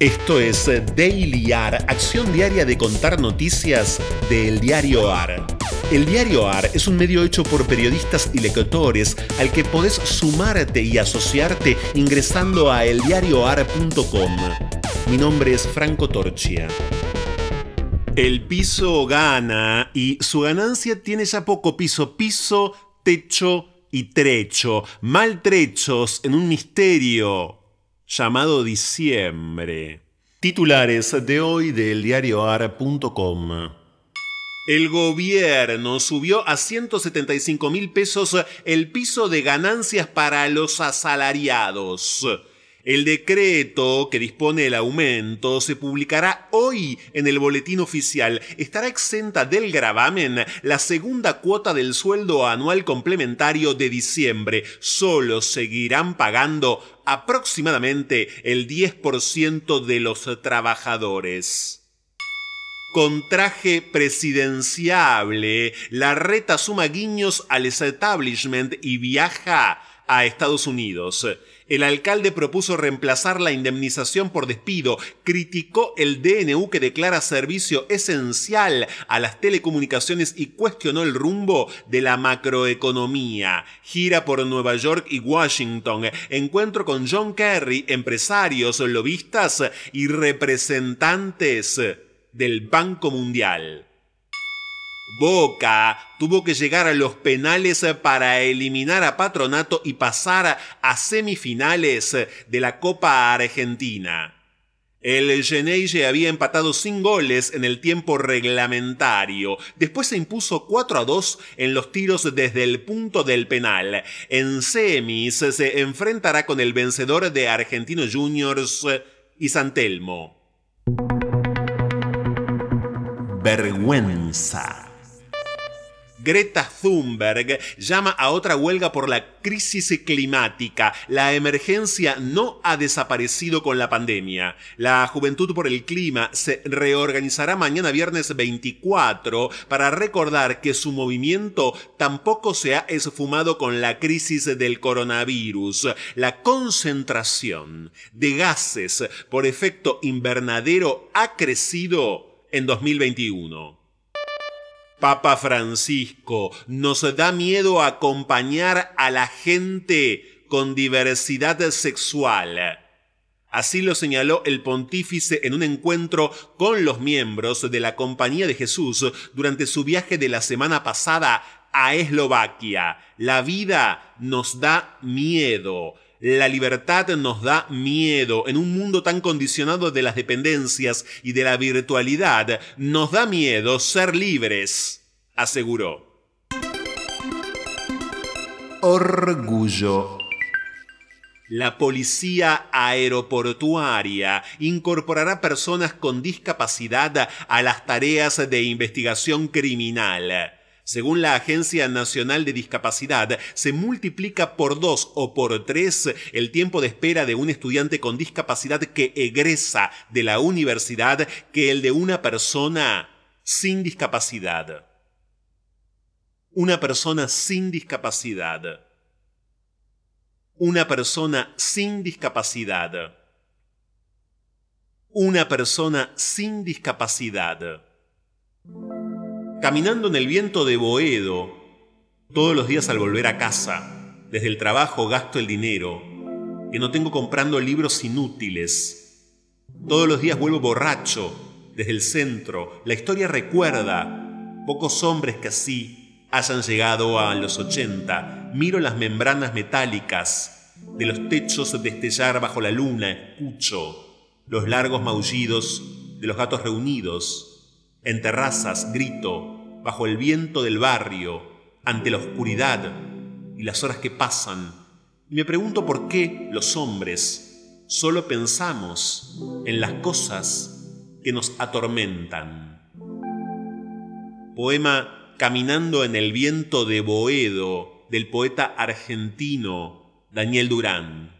Esto es Daily AR, acción diaria de contar noticias del diario AR. El diario AR es un medio hecho por periodistas y lectores al que podés sumarte y asociarte ingresando a eldiarioar.com. Mi nombre es Franco Torchia. El piso gana y su ganancia tiene ya poco piso, piso, techo y trecho, maltrechos en un misterio llamado diciembre. Titulares de hoy del diarioar.com. El gobierno subió a 175 mil pesos el piso de ganancias para los asalariados. El decreto que dispone el aumento se publicará hoy en el boletín oficial. Estará exenta del gravamen la segunda cuota del sueldo anual complementario de diciembre. Solo seguirán pagando aproximadamente el 10% de los trabajadores. Con traje presidenciable, la reta suma guiños al establishment y viaja a Estados Unidos. El alcalde propuso reemplazar la indemnización por despido, criticó el DNU que declara servicio esencial a las telecomunicaciones y cuestionó el rumbo de la macroeconomía. Gira por Nueva York y Washington, encuentro con John Kerry, empresarios, lobistas y representantes del Banco Mundial. Boca tuvo que llegar a los penales para eliminar a Patronato y pasar a semifinales de la Copa Argentina. El Geneille había empatado sin goles en el tiempo reglamentario. Después se impuso 4 a 2 en los tiros desde el punto del penal. En semis se enfrentará con el vencedor de Argentino Juniors y San Telmo. Vergüenza. Greta Thunberg llama a otra huelga por la crisis climática. La emergencia no ha desaparecido con la pandemia. La Juventud por el Clima se reorganizará mañana viernes 24 para recordar que su movimiento tampoco se ha esfumado con la crisis del coronavirus. La concentración de gases por efecto invernadero ha crecido en 2021. Papa Francisco, nos da miedo acompañar a la gente con diversidad sexual. Así lo señaló el pontífice en un encuentro con los miembros de la Compañía de Jesús durante su viaje de la semana pasada a Eslovaquia. La vida nos da miedo. La libertad nos da miedo. En un mundo tan condicionado de las dependencias y de la virtualidad, nos da miedo ser libres, aseguró. Orgullo. La policía aeroportuaria incorporará personas con discapacidad a las tareas de investigación criminal. Según la Agencia Nacional de Discapacidad, se multiplica por dos o por tres el tiempo de espera de un estudiante con discapacidad que egresa de la universidad que el de una persona sin discapacidad. Una persona sin discapacidad. Una persona sin discapacidad. Una persona sin discapacidad. Caminando en el viento de Boedo, todos los días al volver a casa, desde el trabajo gasto el dinero, que no tengo comprando libros inútiles. Todos los días vuelvo borracho, desde el centro. La historia recuerda pocos hombres que así hayan llegado a los 80. Miro las membranas metálicas de los techos destellar bajo la luna, escucho los largos maullidos de los gatos reunidos en terrazas grito, bajo el viento del barrio, ante la oscuridad y las horas que pasan, y me pregunto por qué los hombres solo pensamos en las cosas que nos atormentan. Poema Caminando en el viento de Boedo del poeta argentino Daniel Durán.